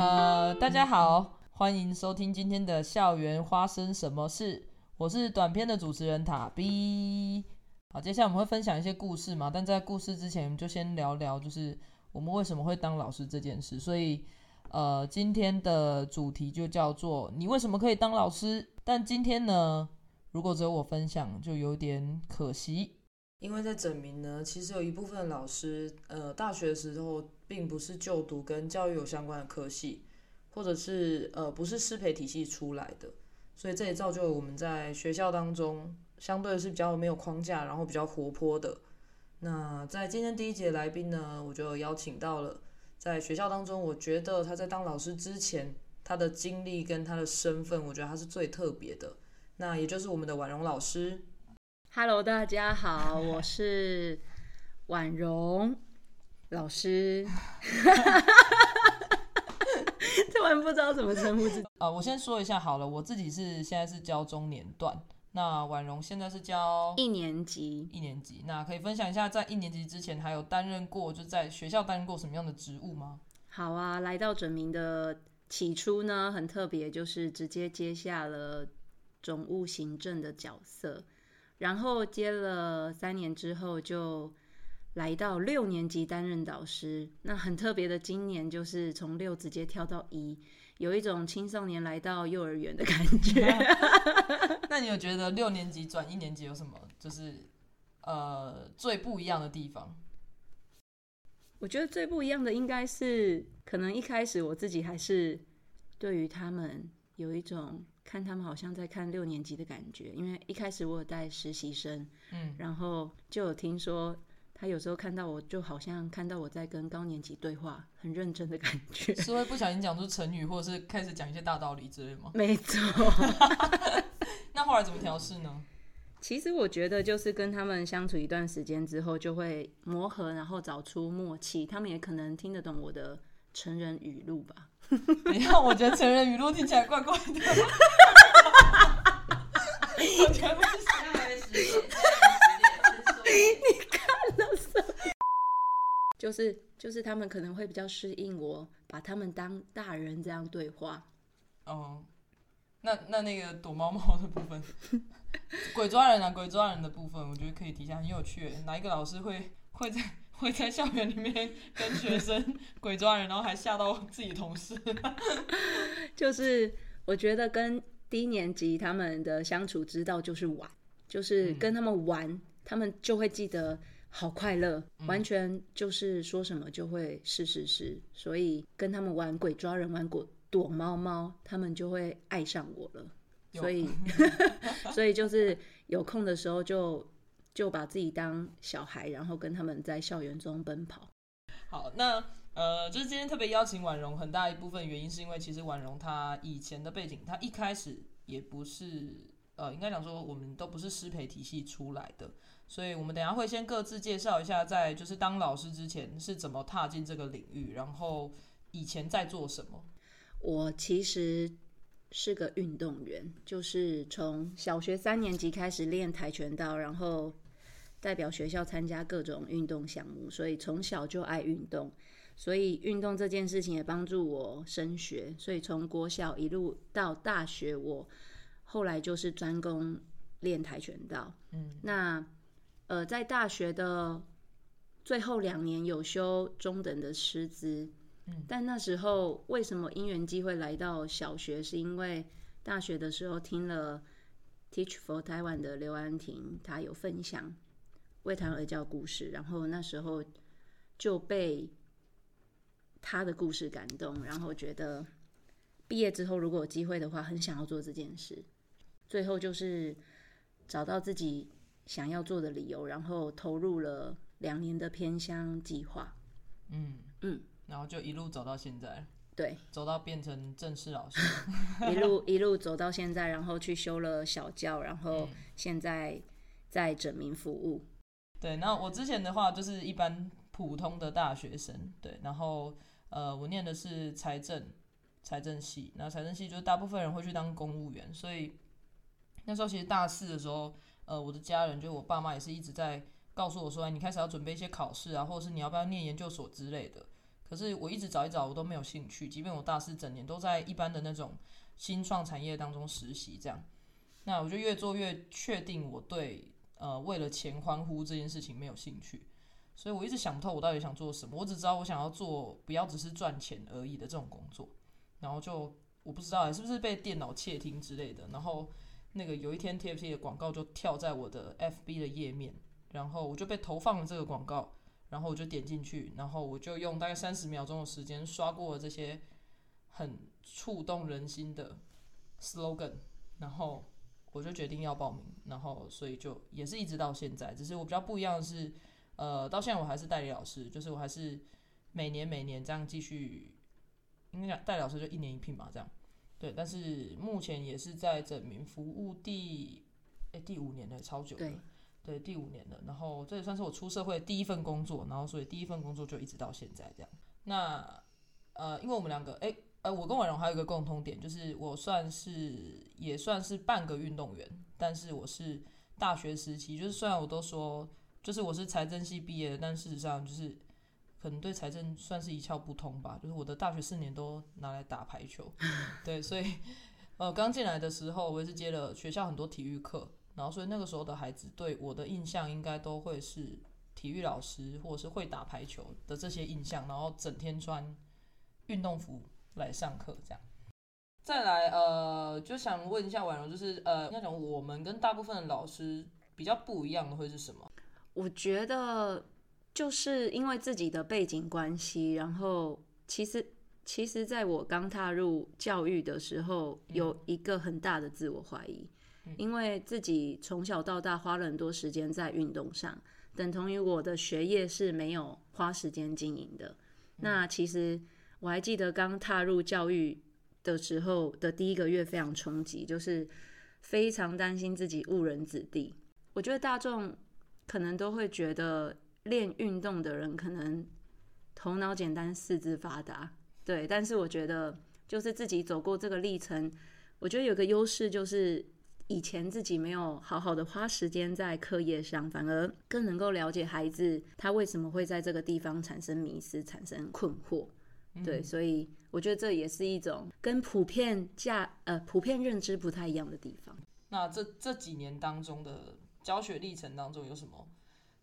呃，大家好，欢迎收听今天的校园发生什么事。我是短片的主持人塔 B。好，接下来我们会分享一些故事嘛，但在故事之前，就先聊聊，就是我们为什么会当老师这件事。所以，呃，今天的主题就叫做“你为什么可以当老师”。但今天呢，如果只有我分享，就有点可惜。因为在整名呢，其实有一部分老师，呃，大学的时候并不是就读跟教育有相关的科系，或者是呃不是师培体系出来的，所以这也造就了我们在学校当中相对是比较没有框架，然后比较活泼的。那在今天第一节来宾呢，我就邀请到了在学校当中，我觉得他在当老师之前，他的经历跟他的身份，我觉得他是最特别的。那也就是我们的婉容老师。Hello，大家好，我是婉容老师。突然不知道怎么称呼自己。呃，我先说一下好了，我自己是现在是教中年段，那婉容现在是教一年级。一年级，那可以分享一下在一年级之前还有担任过就在学校担任过什么样的职务吗？好啊，来到整明的起初呢，很特别，就是直接接下了总务行政的角色。然后接了三年之后，就来到六年级担任导师。那很特别的，今年就是从六直接跳到一，有一种青少年来到幼儿园的感觉。那你有觉得六年级转一年级有什么就是呃最不一样的地方？我觉得最不一样的应该是，可能一开始我自己还是对于他们有一种。看他们好像在看六年级的感觉，因为一开始我有带实习生，嗯，然后就有听说他有时候看到我就好像看到我在跟高年级对话，很认真的感觉。是会不小心讲出成语，或者是开始讲一些大道理之类吗？没错。那后来怎么调试呢？其实我觉得就是跟他们相处一段时间之后，就会磨合，然后找出默契。他们也可能听得懂我的成人语录吧。你看，我觉得成人语录听起来怪怪的。我全部是下来时间，你看了什么？就是就是他们可能会比较适应我，把他们当大人这样对话。哦，那那那个躲猫猫的部分，鬼抓人啊，鬼抓人的部分，我觉得可以提一下，很有趣。哪一个老师会会在？会在校园里面跟学生鬼抓人，然后还吓到自己同事。就是我觉得跟低年级他们的相处之道就是玩，就是跟他们玩，他们就会记得好快乐，完全就是说什么就会是是是。所以跟他们玩鬼抓人、玩躲躲猫猫，他们就会爱上我了。所以 所以就是有空的时候就。就把自己当小孩，然后跟他们在校园中奔跑。好，那呃，就是今天特别邀请婉容，很大一部分原因是因为其实婉容她以前的背景，她一开始也不是呃，应该讲说我们都不是师培体系出来的，所以我们等下会先各自介绍一下，在就是当老师之前是怎么踏进这个领域，然后以前在做什么。我其实。是个运动员，就是从小学三年级开始练跆拳道，然后代表学校参加各种运动项目，所以从小就爱运动。所以运动这件事情也帮助我升学。所以从国小一路到大学，我后来就是专攻练跆拳道。嗯，那呃，在大学的最后两年有修中等的师资。嗯但那时候为什么因缘机会来到小学？是因为大学的时候听了 Teach for Taiwan 的刘安婷，她有分享为谈而教故事，然后那时候就被他的故事感动，然后觉得毕业之后如果有机会的话，很想要做这件事。最后就是找到自己想要做的理由，然后投入了两年的偏乡计划。嗯嗯。然后就一路走到现在，对，走到变成正式老师，一路一路走到现在，然后去修了小教，然后现在在整名服务。对，那我之前的话就是一般普通的大学生，对，然后呃，我念的是财政财政系，那财政系就是大部分人会去当公务员，所以那时候其实大四的时候，呃，我的家人就是我爸妈也是一直在告诉我说，你开始要准备一些考试啊，或者是你要不要念研究所之类的。可是我一直找一找，我都没有兴趣。即便我大四整年都在一般的那种新创产业当中实习，这样，那我就越做越确定我对呃为了钱欢呼这件事情没有兴趣。所以我一直想不透我到底想做什么。我只知道我想要做不要只是赚钱而已的这种工作。然后就我不知道是不是被电脑窃听之类的。然后那个有一天 TFT 的广告就跳在我的 FB 的页面，然后我就被投放了这个广告。然后我就点进去，然后我就用大概三十秒钟的时间刷过了这些很触动人心的 slogan，然后我就决定要报名，然后所以就也是一直到现在，只是我比较不一样的是，呃，到现在我还是代理老师，就是我还是每年每年这样继续，应该讲代理老师就一年一聘嘛，这样，对，但是目前也是在整名服务第哎第五年了，超久了。对，第五年了，然后这也算是我出社会第一份工作，然后所以第一份工作就一直到现在这样。那呃，因为我们两个，哎，呃，我跟婉容还有一个共通点，就是我算是也算是半个运动员，但是我是大学时期，就是虽然我都说，就是我是财政系毕业的，但事实上就是可能对财政算是一窍不通吧。就是我的大学四年都拿来打排球，对，所以呃，刚进来的时候，我也是接了学校很多体育课。然后，所以那个时候的孩子对我的印象应该都会是体育老师，或者是会打排球的这些印象。然后整天穿运动服来上课，这样。再来，呃，就想问一下婉容，就是呃，那种我们跟大部分的老师比较不一样的会是什么？我觉得就是因为自己的背景关系，然后其实其实在我刚踏入教育的时候，有一个很大的自我怀疑。因为自己从小到大花了很多时间在运动上，等同于我的学业是没有花时间经营的。那其实我还记得刚踏入教育的时候的第一个月非常冲击，就是非常担心自己误人子弟。我觉得大众可能都会觉得练运动的人可能头脑简单、四肢发达，对。但是我觉得就是自己走过这个历程，我觉得有个优势就是。以前自己没有好好的花时间在课业上，反而更能够了解孩子他为什么会在这个地方产生迷失、产生困惑。对，所以我觉得这也是一种跟普遍价呃普遍认知不太一样的地方。那这这几年当中的教学历程当中有什么，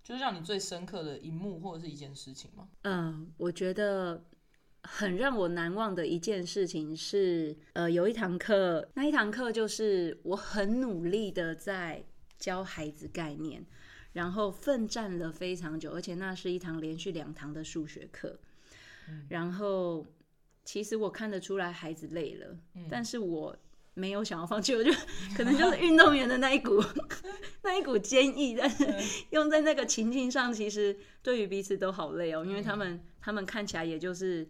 就是让你最深刻的一幕或者是一件事情吗？嗯，我觉得。很让我难忘的一件事情是，呃，有一堂课，那一堂课就是我很努力的在教孩子概念，然后奋战了非常久，而且那是一堂连续两堂的数学课。然后其实我看得出来孩子累了，但是我没有想要放弃，我就 可能就是运动员的那一股 那一股坚毅，但是 用在那个情境上，其实对于彼此都好累哦，因为他们他们看起来也就是。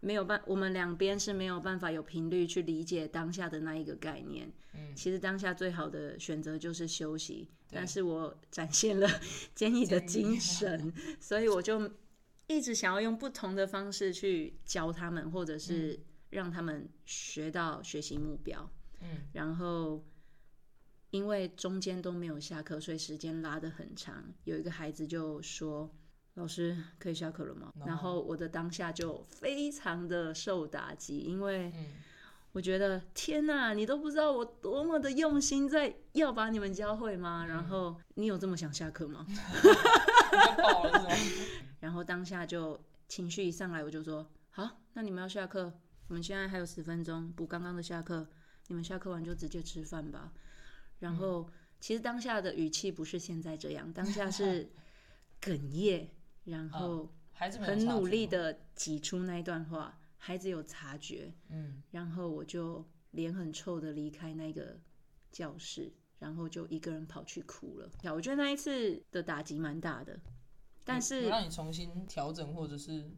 没有办，我们两边是没有办法有频率去理解当下的那一个概念。嗯，其实当下最好的选择就是休息。但是我展现了 坚毅的精 神，所以我就一直想要用不同的方式去教他们，或者是让他们学到学习目标。嗯，然后因为中间都没有下课，所以时间拉得很长。有一个孩子就说。老师可以下课了吗？然后我的当下就非常的受打击，因为我觉得天哪，你都不知道我多么的用心在要把你们教会吗？然后你有这么想下课吗？然后当下就情绪一上来，我就说好，那你们要下课，我们现在还有十分钟补刚刚的下课，你们下课完就直接吃饭吧。然后其实当下的语气不是现在这样，当下是 哽咽。然后很努力的挤出那一段话，孩子有察觉，嗯，然后我就脸很臭的离开那个教室，然后就一个人跑去哭了。我觉得那一次的打击蛮大的，但是让你重新调整，或者是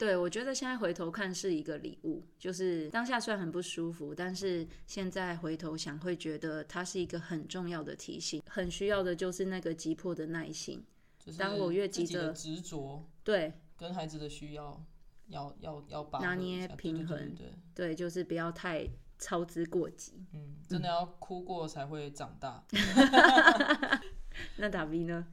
对我觉得现在回头看是一个礼物，就是当下虽然很不舒服，但是现在回头想会觉得它是一个很重要的提醒，很需要的就是那个急迫的耐心。当我越急着执着，对，跟孩子的需要要要要把拿捏平衡，对对，就是不要太操之过急。嗯，真的要哭过才会长大。那打 V 呢？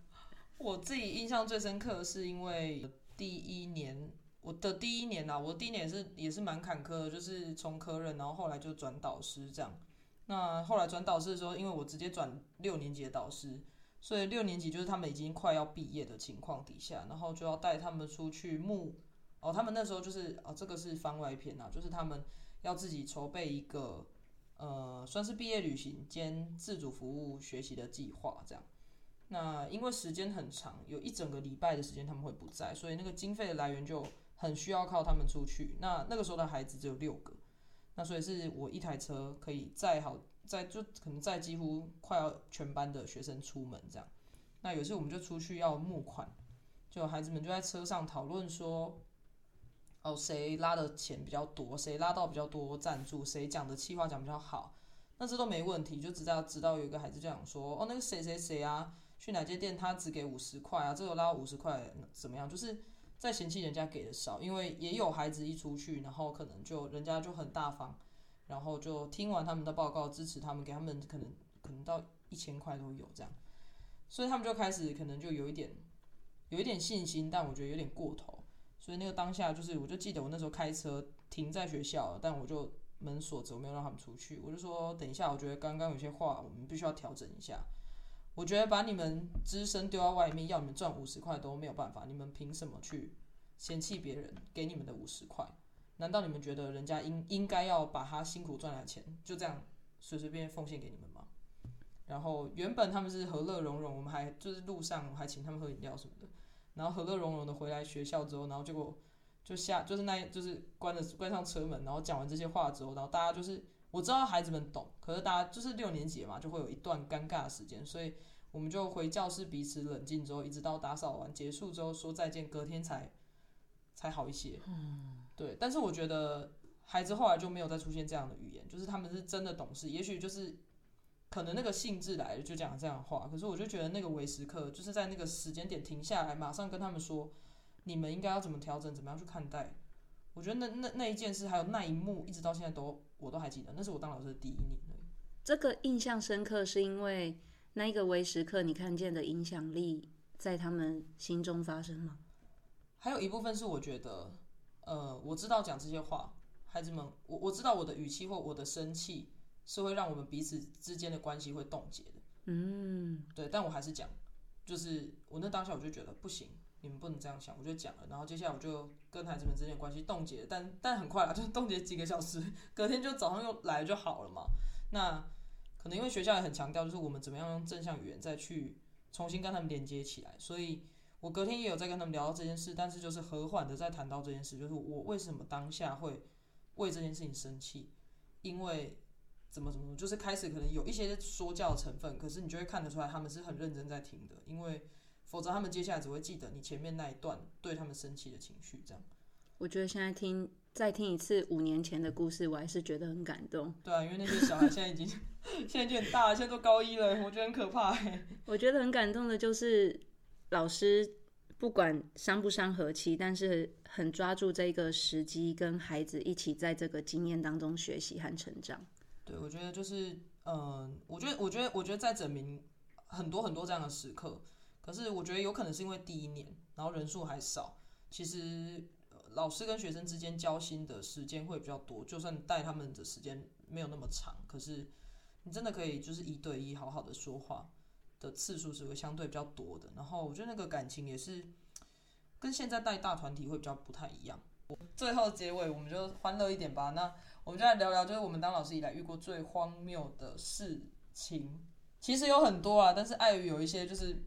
我自己印象最深刻的是因为第一年，我的第一年啊，我第一年也是也是蛮坎坷的，就是从科任，然后后来就转导师这样。那后来转导师的时候，因为我直接转六年级的导师，所以六年级就是他们已经快要毕业的情况底下，然后就要带他们出去募。哦，他们那时候就是哦，这个是番外篇啊，就是他们要自己筹备一个呃，算是毕业旅行兼自主服务学习的计划这样。那因为时间很长，有一整个礼拜的时间他们会不在，所以那个经费的来源就很需要靠他们出去。那那个时候的孩子只有六个，那所以是我一台车可以载好载就可能载几乎快要全班的学生出门这样。那有时我们就出去要募款，就孩子们就在车上讨论说，哦谁拉的钱比较多，谁拉到比较多赞助，谁讲的气话讲比较好，那这都没问题，就知道知道有一个孩子这样说，哦那个谁谁谁啊。去哪间店，他只给五十块啊，这个拉五十块怎么样？就是在嫌弃人家给的少，因为也有孩子一出去，然后可能就人家就很大方，然后就听完他们的报告，支持他们，给他们可能可能到一千块都有这样，所以他们就开始可能就有一点有一点信心，但我觉得有点过头，所以那个当下就是我就记得我那时候开车停在学校，但我就门锁着，我没有让他们出去，我就说等一下，我觉得刚刚有些话我们必须要调整一下。我觉得把你们只身丢到外面，要你们赚五十块都没有办法。你们凭什么去嫌弃别人给你们的五十块？难道你们觉得人家应应该要把他辛苦赚来的钱就这样随随便便奉献给你们吗？然后原本他们是和乐融融，我们还就是路上还请他们喝饮料什么的，然后和乐融融的回来学校之后，然后结果就下就是那就是关了关上车门，然后讲完这些话之后，然后大家就是。我知道孩子们懂，可是大家就是六年级嘛，就会有一段尴尬的时间，所以我们就回教室彼此冷静之后，一直到打扫完结束之后说再见，隔天才才好一些。嗯，对。但是我觉得孩子后来就没有再出现这样的语言，就是他们是真的懂事，也许就是可能那个性质来了就讲这样的话。可是我就觉得那个维时刻就是在那个时间点停下来，马上跟他们说，你们应该要怎么调整，怎么样去看待。我觉得那那那一件事，还有那一幕，一直到现在都我都还记得。那是我当老师的第一年。这个印象深刻，是因为那一个微时刻，你看见的影响力在他们心中发生吗？还有一部分是我觉得，呃，我知道讲这些话，孩子们，我我知道我的语气或我的生气是会让我们彼此之间的关系会冻结的。嗯，对，但我还是讲，就是我那当下我就觉得不行。你们不能这样想，我就讲了，然后接下来我就跟孩子们之间的关系冻结，但但很快了，就冻结几个小时，隔天就早上又来就好了嘛。那可能因为学校也很强调，就是我们怎么样用正向语言再去重新跟他们连接起来，所以我隔天也有在跟他们聊到这件事，但是就是和缓的在谈到这件事，就是我为什么当下会为这件事情生气，因为怎么怎么，就是开始可能有一些说教成分，可是你就会看得出来他们是很认真在听的，因为。否则，他们接下来只会记得你前面那一段对他们生气的情绪。这样，我觉得现在听再听一次五年前的故事，我还是觉得很感动。对啊，因为那些小孩现在已经 现在就很大了，现在都高一了，我觉得很可怕。我觉得很感动的就是老师不管伤不伤和气，但是很抓住这个时机，跟孩子一起在这个经验当中学习和成长。对，我觉得就是，嗯，我觉得，我觉得，我觉得在整明很多很多这样的时刻。可是我觉得有可能是因为第一年，然后人数还少，其实老师跟学生之间交心的时间会比较多。就算带他们的时间没有那么长，可是你真的可以就是一对一好好的说话的次数是会相对比较多的。然后我觉得那个感情也是跟现在带大团体会比较不太一样。最后结尾我们就欢乐一点吧。那我们就来聊聊，就是我们当老师以来遇过最荒谬的事情。其实有很多啊，但是碍于有一些就是。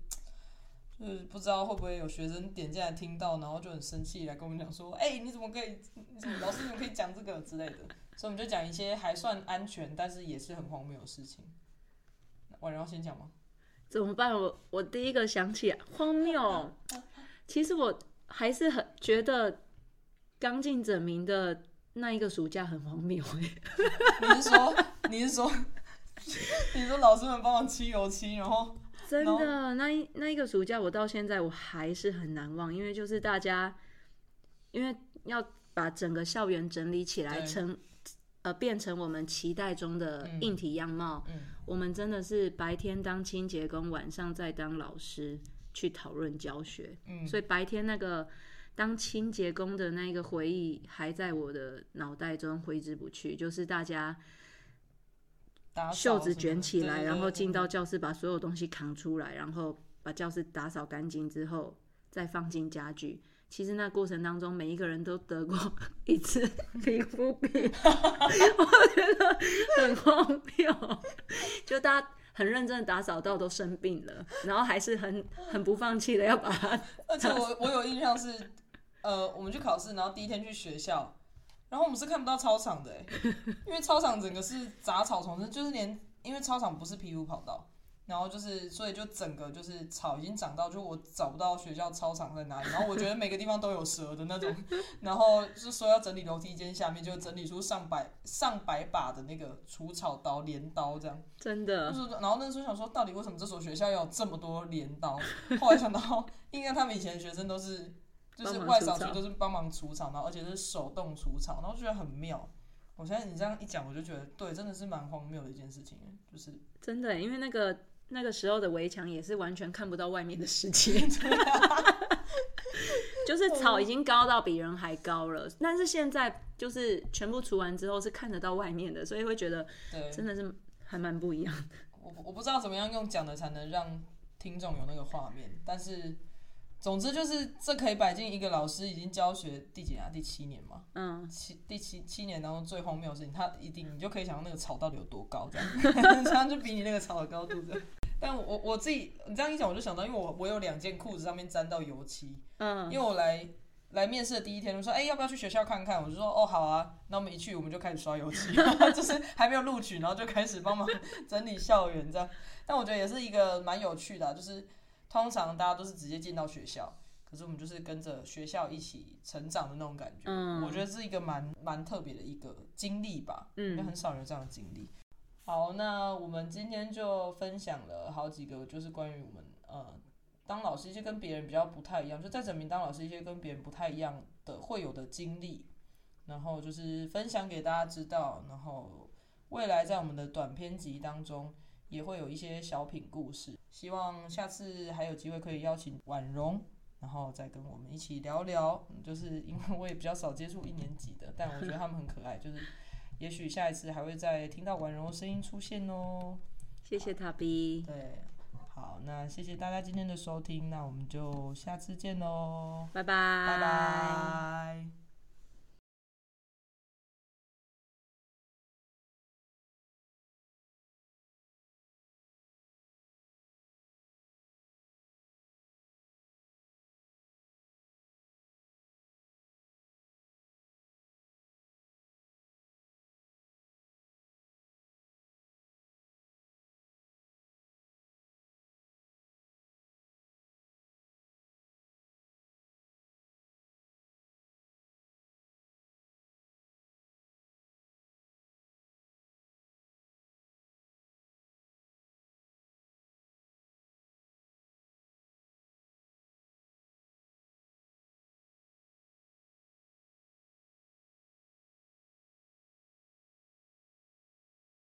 就是不知道会不会有学生点进来听到，然后就很生气来跟我们讲说：“哎，你怎么可以？你怎么老师怎么可以讲这个之类的？”所以我们就讲一些还算安全，但是也是很荒谬的事情。婉柔先讲吗？怎么办？我我第一个想起荒谬。其实我还是很觉得刚进整名的那一个暑假很荒谬。你是说你是说你说老师们帮忙漆油漆，然后？真的，那一那一个暑假，我到现在我还是很难忘，因为就是大家，因为要把整个校园整理起来，成呃变成我们期待中的硬体样貌。嗯，我们真的是白天当清洁工，晚上再当老师去讨论教学。嗯，所以白天那个。当清洁工的那个回忆还在我的脑袋中挥之不去，就是大家袖子卷起来，然后进到教室把所有东西扛出来，然后把教室打扫干净之后再放进家具。其实那过程当中，每一个人都得过 一次皮肤病，我觉得很荒谬。就大家很认真的打扫到都生病了，然后还是很很不放弃的要把它。而且我我有印象是，呃，我们去考试，然后第一天去学校，然后我们是看不到操场的、欸，因为操场整个是杂草丛生，就是连因为操场不是皮肤跑道，然后就是所以就整个就是草已经长到，就我找不到学校操场在哪里，然后我觉得每个地方都有蛇的那种，然后是说要整理楼梯间下面，就整理出上百上百把的那个除草刀、镰刀这样。真的就是，然后那时候想说，到底为什么这所学校要有这么多镰刀？后来想到，应该他们以前的学生都是，就是外扫区都是帮忙除草，然后而且是手动除草，然后觉得很妙。我现在你这样一讲，我就觉得对，真的是蛮荒谬的一件事情，就是真的，因为那个那个时候的围墙也是完全看不到外面的世界，就是草已经高到比人还高了，但是现在就是全部除完之后是看得到外面的，所以会觉得对，真的是还蛮不一样的。我我不知道怎么样用讲的才能让听众有那个画面，但是总之就是这可以摆进一个老师已经教学第几年、啊？第七年嘛。嗯，七第七七年当中最荒谬的事情，他一定你就可以想象那个草到底有多高，这样，这样就比你那个草的高度这样。但我我自己你这样一讲，我就想到，因为我我有两件裤子上面沾到油漆，嗯，因为我来来面试的第一天就说，哎、要不要去学校看看？我就说，哦，好啊。那我们一去，我们就开始刷油漆，就是还没有录取，然后就开始帮忙整理校园这样。但我觉得也是一个蛮有趣的啊、就是通常大家都是直接进到学校，可是我们就是跟着学校一起成长的那种感觉。嗯我觉得是一个蛮蛮特别的一个经历吧，因为嗯很少人有这样的经历。好，那我们今天就分享了好几个，就是关于我们呃当老师一些跟别人比较不太一样，就在整名当老师一些跟别人不太一样的会有的经历，然后就是分享给大家知道，然后未来在我们的短篇集当中也会有一些小品故事，希望下次还有机会可以邀请婉容。然后再跟我们一起聊聊，嗯就是因为我也比较少接触一年级的，但我觉得他们很可爱，就是也许下一次还会再听到婉容的声音出现哦。谢谢塔比，对，好，那谢谢大家今天的收听，那我们就下次见喽，拜拜，拜拜。